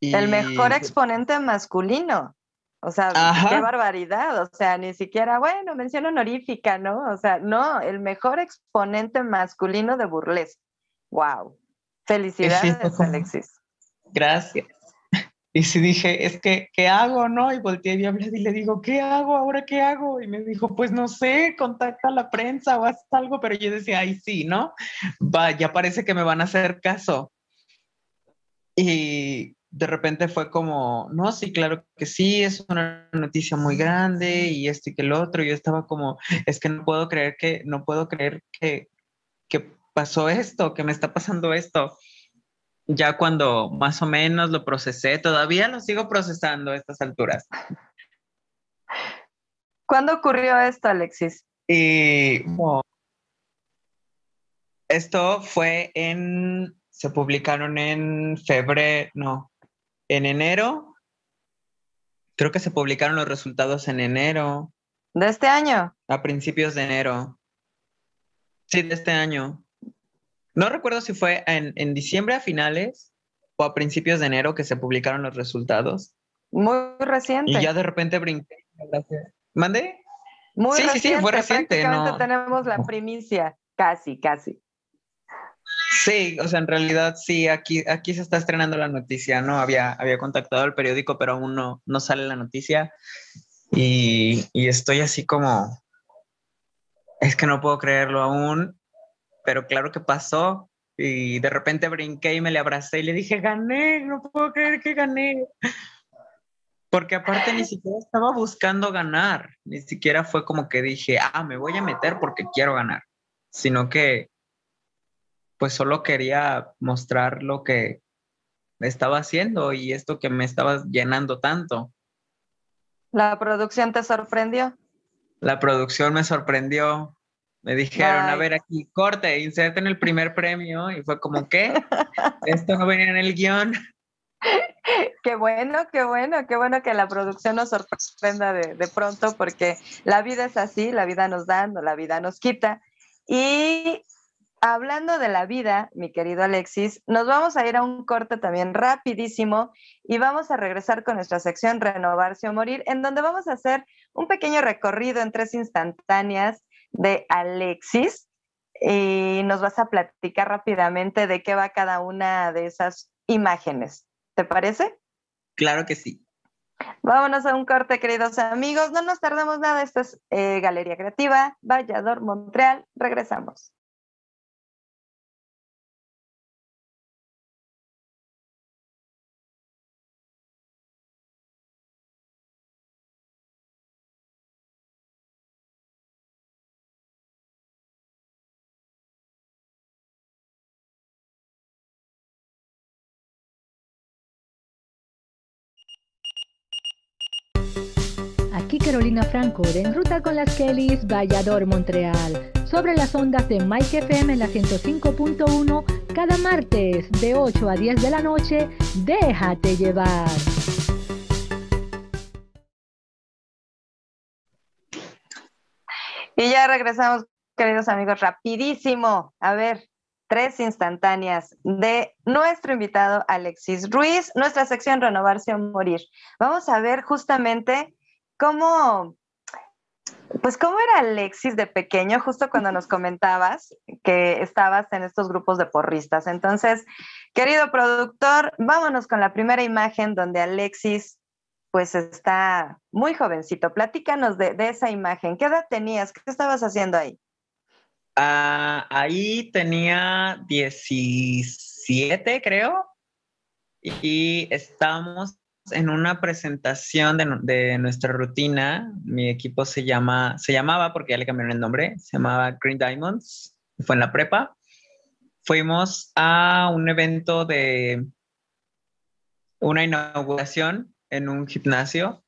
El mejor exponente masculino. O sea, qué barbaridad. O sea, ni siquiera, bueno, mención honorífica, ¿no? O sea, no, el mejor exponente masculino de burlesque. Wow. Felicidades, Alexis. Gracias. Y si dije, es que, ¿qué hago, no? Y volteé y hablé y le digo, ¿qué hago? ¿Ahora qué hago? Y me dijo, pues no sé, contacta a la prensa o haz algo. Pero yo decía, ay, sí, ¿no? Va, ya parece que me van a hacer caso. Y de repente fue como, no, sí, claro que sí, es una noticia muy grande y esto y que el otro. Yo estaba como, es que no puedo creer que, no puedo creer que, que pasó esto, que me está pasando esto. Ya cuando más o menos lo procesé, todavía lo sigo procesando a estas alturas. ¿Cuándo ocurrió esto, Alexis? Y, esto fue en, se publicaron en febrero, no, en enero. Creo que se publicaron los resultados en enero. ¿De este año? A principios de enero. Sí, de este año. No recuerdo si fue en, diciembre a finales o a principios de enero que se publicaron los resultados. Muy reciente. Y ya de repente brinqué. ¿Mande? Muy sí, reciente. Sí, sí, fue reciente. Prácticamente tenemos la primicia, casi, casi. Sí, o sea, en realidad sí, aquí, aquí se está estrenando la noticia, ¿no? Había, había contactado al periódico, pero aún no, no sale la noticia. Y, y estoy así como, es que no puedo creerlo aún pero claro que pasó y de repente brinqué y me le abracé y le dije, gané, no puedo creer que gané. Porque aparte ni siquiera estaba buscando ganar, ni siquiera fue como que dije, ah, me voy a meter porque quiero ganar, sino que pues solo quería mostrar lo que estaba haciendo y esto que me estaba llenando tanto. ¿La producción te sorprendió? La producción me sorprendió, me dijeron, a ver, aquí, corte, inserten el primer premio. Y fue como, ¿qué? Esto no venía en el guion. (laughs) Qué bueno, qué bueno, qué bueno que la producción nos sorprenda de, de, pronto, porque la vida es así, la vida nos da, la vida nos quita. Y hablando de la vida, mi querido Alexis, nos vamos a ir a un corte también rapidísimo y vamos a regresar con nuestra sección Renovarse o Morir, en donde vamos a hacer un pequeño recorrido en tres instantáneas de Alexis y nos vas a platicar rápidamente de qué va cada una de esas imágenes. ¿Te parece? Claro que sí. Vámonos a un corte, queridos amigos. No nos tardamos nada. Esto es eh, Galería Creativa, Vallador, Montreal. Regresamos. Carolina Franco En Ruta con las Kellys, Vallador, Montreal. Sobre las ondas de Mike FM en la 105.1, cada martes de 8 a 10 de la noche, déjate llevar. Y ya regresamos, queridos amigos, rapidísimo. A ver, tres instantáneas de nuestro invitado Alexis Ruiz, nuestra sección Renovarse o Morir. Vamos a ver justamente ¿Cómo, pues cómo era Alexis de pequeño, justo cuando nos comentabas que estabas en estos grupos de porristas? Entonces, querido productor, vámonos con la primera imagen donde Alexis pues está muy jovencito. Platícanos de, esa imagen. ¿Qué edad tenías? ¿Qué estabas haciendo ahí? Ah, ahí tenía 17, creo. y estábamos en una presentación de, de, nuestra rutina. Mi equipo se llama, se llamaba, porque ya le cambiaron el nombre, se llamaba Green Diamonds, fue en la prepa. Fuimos a un evento de una inauguración en un gimnasio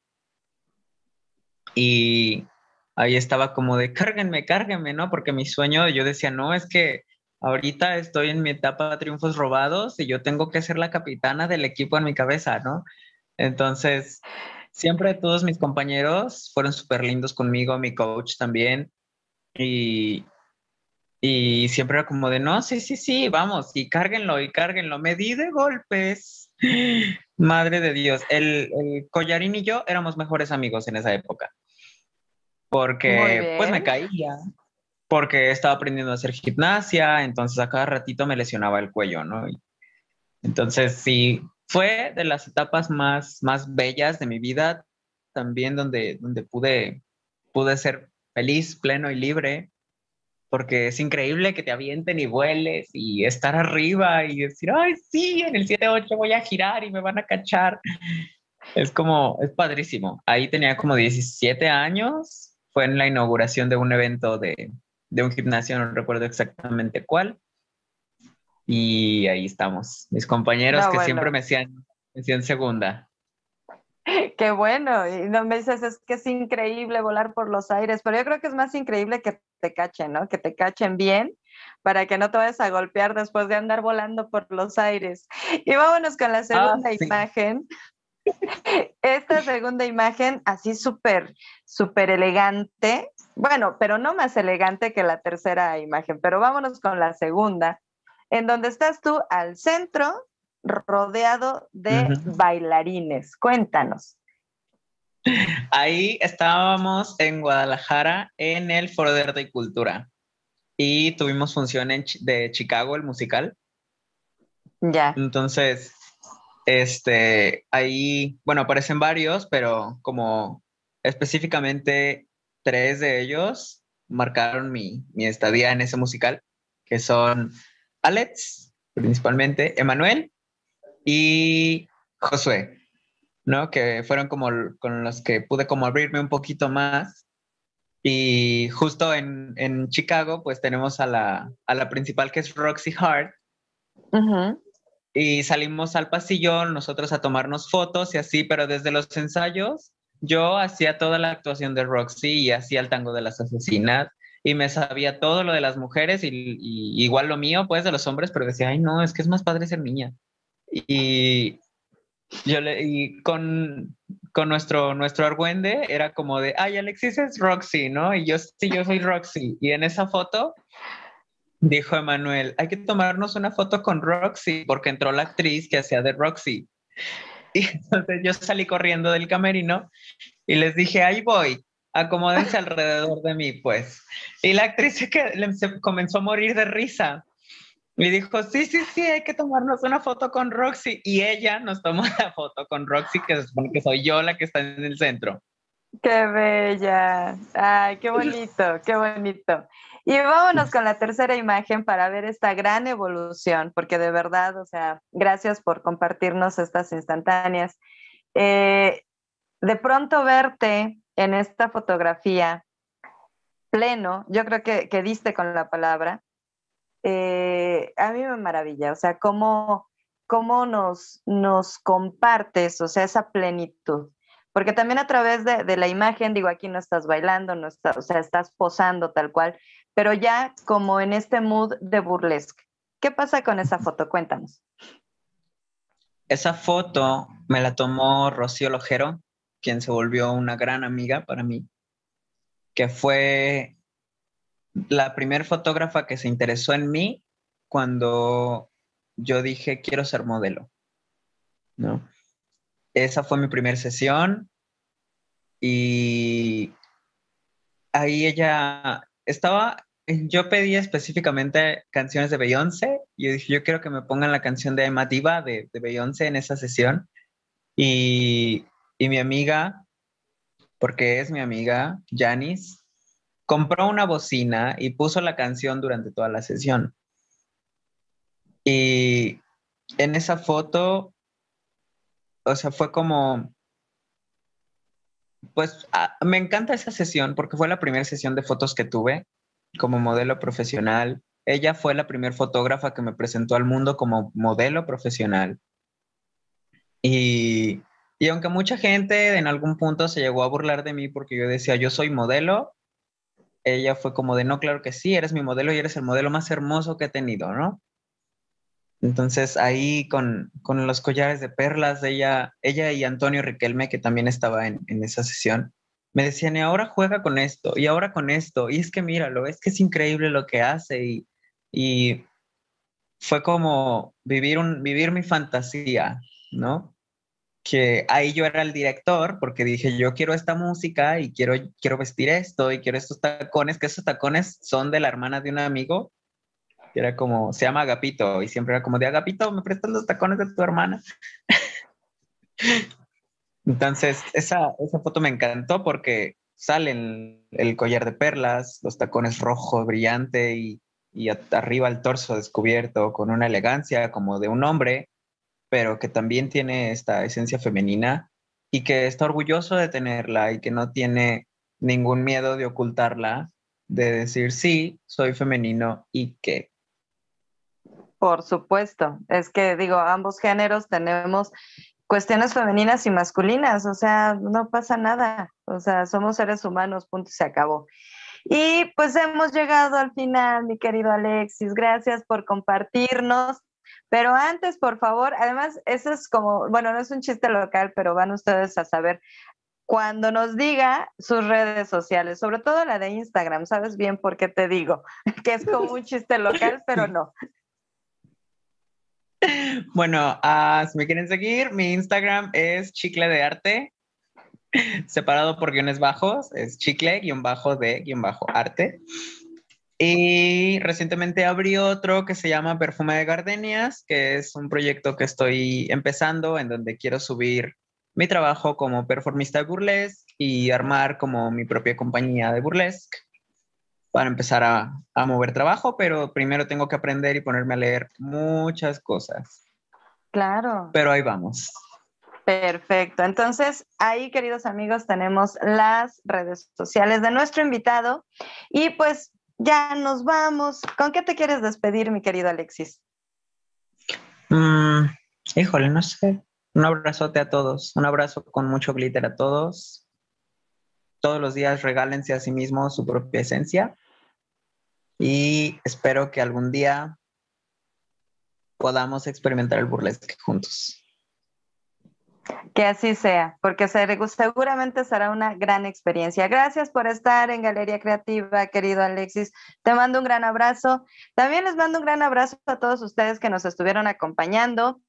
y ahí estaba como de cárguenme, cárguenme, ¿no? Porque mi sueño, yo decía, no, es que ahorita estoy en mi etapa de triunfos robados y yo tengo que ser la capitana del equipo en mi cabeza, ¿no? Entonces, siempre todos mis compañeros fueron súper lindos conmigo, mi coach también, y, y siempre era como de, no, sí, sí, sí, vamos, y cárguenlo, y cárguenlo. Me di de golpes. (gasps) Madre de Dios. El, el, collarín y yo éramos mejores amigos en esa época. Porque pues me caía. Porque estaba aprendiendo a hacer gimnasia, entonces a cada ratito me lesionaba el cuello, ¿no? entonces sí, fue de las etapas más, más bellas de mi vida, también donde, donde pude, pude ser feliz, pleno y libre porque es increíble que te avienten y vueles y estar arriba y decir, ay, sí, en el 7-8 voy a girar y me van a cachar. Es como, es padrísimo. Ahí tenía como 17 años, fue en la inauguración de un evento de, de un gimnasio, no recuerdo exactamente cuál. Y ahí estamos, mis compañeros que siempre me hacían, me hacían segunda. (laughs) Qué bueno, y no me dices, es que es increíble volar por los aires, pero yo creo que es más increíble que te cachen, ¿no? Que te cachen bien para que no te vayas a golpear después de andar volando por los aires. Y vámonos con la ah, segunda imagen. (laughs) Esta segunda imagen, así súper, súper elegante. Bueno, pero no más elegante que la tercera imagen, pero vámonos con la segunda, en donde estás tú al centro, rodeado de bailarines. Cuéntanos. Ahí estábamos en Guadalajara en el Foro de Arte y Cultura y tuvimos función de Chicago, el musical. Ya. Entonces, este, ahí, bueno, aparecen varios, pero como específicamente tres de ellos marcaron mi, mi estadía en ese musical, que son Alex, principalmente, Emanuel y Josué. ¿no? Que fueron como con los que pude como abrirme un poquito más. Y justo en, en Chicago, pues tenemos a la, a la, principal que es Roxy Hart. Y salimos al pasillo nosotros a tomarnos fotos y así, pero desde los ensayos yo hacía toda la actuación de Roxy y hacía el tango de las asesinas y me sabía todo lo de las mujeres y, igual lo mío, pues de los hombres, pero decía, ay no, es que es más padre ser niña. Y, yo le, y con, con nuestro, nuestro argüende era como de, ay, Alexis es Roxy, ¿no? Y yo sí, yo soy Roxy. Y en esa foto dijo Emanuel, hay que tomarnos una foto con Roxy, porque entró la actriz que hacía de Roxy. (laughs) Y entonces yo salí corriendo del camerino y les dije, ahí voy, acomódense alrededor de mí, pues. Y la actriz que, se comenzó a morir de risa y dijo, sí, sí, sí, hay que tomarnos una foto con Roxy. Y ella nos tomó la foto con Roxy, que supone que soy yo la que está en el centro. Qué bella. Ay, qué bonito, qué bonito. Y vámonos con la tercera imagen para ver esta gran evolución, porque de verdad, o sea, gracias por compartirnos estas instantáneas. Eh, de pronto verte en esta fotografía pleno, yo creo que, que diste con la palabra, eh, a mí me maravilla, o sea, cómo, cómo nos, nos compartes, o sea, esa plenitud. Porque también a través de, la imagen, digo, aquí no estás bailando, no estás, o sea, estás posando tal cual, pero ya como en este mood de burlesque. ¿Qué pasa con esa foto? Cuéntanos. Esa foto me la tomó Rocío Lojero, quien se volvió una gran amiga para mí, que fue la primera fotógrafa que se interesó en mí cuando yo dije quiero ser modelo, ¿no? Esa fue mi primera sesión y ahí ella estaba, yo pedí específicamente canciones de Beyoncé yo dije yo quiero que me pongan la canción de Emma Diva de, de Beyoncé en esa sesión y, y mi amiga, porque es mi amiga, Janice, compró una bocina y puso la canción durante toda la sesión. Y en esa foto o sea, fue como, pues me encanta esa sesión porque fue la primera sesión de fotos que tuve como modelo profesional. Ella fue la primera fotógrafa que me presentó al mundo como modelo profesional. Y, y aunque mucha gente en algún punto se llegó a burlar de mí porque yo decía, yo soy modelo, ella fue como de, no, claro que sí, eres mi modelo y eres el modelo más hermoso que he tenido, ¿no? Entonces ahí con, con los collares de perlas ella, ella y Antonio Riquelme, que también estaba en, en esa sesión, me decían, y ahora juega con esto, y ahora con esto, y es que míralo, es que es increíble lo que hace, y, y fue como vivir, un, vivir mi fantasía, ¿no? Que ahí yo era el director, porque dije, yo quiero esta música y quiero, quiero vestir esto y quiero estos tacones, que esos tacones son de la hermana de un amigo era como, se llama Agapito, y siempre era como de Agapito, ¿me prestas los tacones de tu hermana? (laughs) Entonces, esa, esa foto me encantó porque salen el collar de perlas, los tacones rojos, brillante y, y arriba el torso descubierto con una elegancia como de un hombre, pero que también tiene esta esencia femenina y que está orgulloso de tenerla y que no tiene ningún miedo de ocultarla, de decir, sí, soy femenino y que por supuesto, es que digo, ambos géneros tenemos cuestiones femeninas y masculinas, o sea, no pasa nada, o sea, somos seres humanos, punto, se acabó. Y pues hemos llegado al final, mi querido Alexis, gracias por compartirnos. Pero antes, por favor, además, eso es como, bueno, no es un chiste local, pero van ustedes a saber cuando nos diga sus redes sociales, sobre todo la de Instagram, sabes bien por qué te digo, (laughs) que es como un chiste local, (laughs) pero no. Bueno, uh, si me quieren seguir, mi Instagram es chicle de arte, (laughs) separado por guiones bajos, es chicle guion bajo de guion bajo arte. Y recientemente abrí otro que se llama Perfume de Gardenias, que es un proyecto que estoy empezando en donde quiero subir mi trabajo como performista de burlesque y armar como mi propia compañía de burlesque para empezar a, a, mover trabajo, pero primero tengo que aprender y ponerme a leer muchas cosas. Claro. Pero ahí vamos. Perfecto. Entonces, ahí, queridos amigos, tenemos las redes sociales de nuestro invitado. Y pues ya nos vamos. ¿Con qué te quieres despedir, mi querido Alexis? Mm, híjole, no sé. Un abrazote a todos. Un abrazo con mucho glitter a todos todos los días regálense a sí mismos su propia esencia y espero que algún día podamos experimentar el burlesque juntos. Que así sea, porque seguramente será una gran experiencia. Gracias por estar en Galería Creativa, querido Alexis. Te mando un gran abrazo. También les mando un gran abrazo a todos ustedes que nos estuvieron acompañando.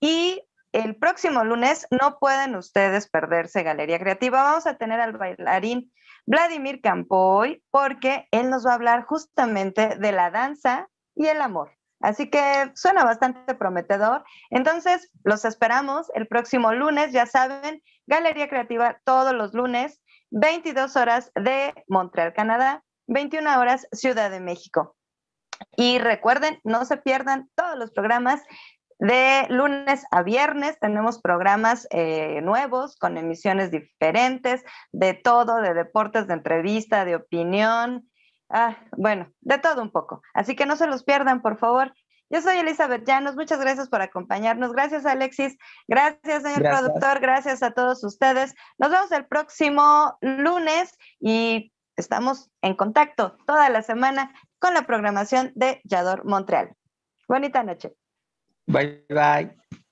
Y el próximo lunes no pueden ustedes perderse Galería Creativa. Vamos a tener al bailarín Vladimir Campoy porque él nos va a hablar justamente de la danza y el amor. Así que suena bastante prometedor. Entonces, los esperamos el próximo lunes, ya saben, Galería Creativa todos los lunes, 22 horas de Montreal, Canadá, 21 horas Ciudad de México. Y recuerden, no se pierdan todos los programas de lunes a viernes tenemos programas eh, nuevos con emisiones diferentes, de todo, de deportes, de entrevista, de opinión, ah, bueno, de todo un poco. Así que no se los pierdan, por favor. Yo soy Elizabeth Llanos, muchas gracias por acompañarnos. Gracias, Alexis. Gracias, señor productor. Gracias a todos ustedes. Nos vemos el próximo lunes y estamos en contacto toda la semana con la programación de Yador Montreal. Bonita noche. Bye bye.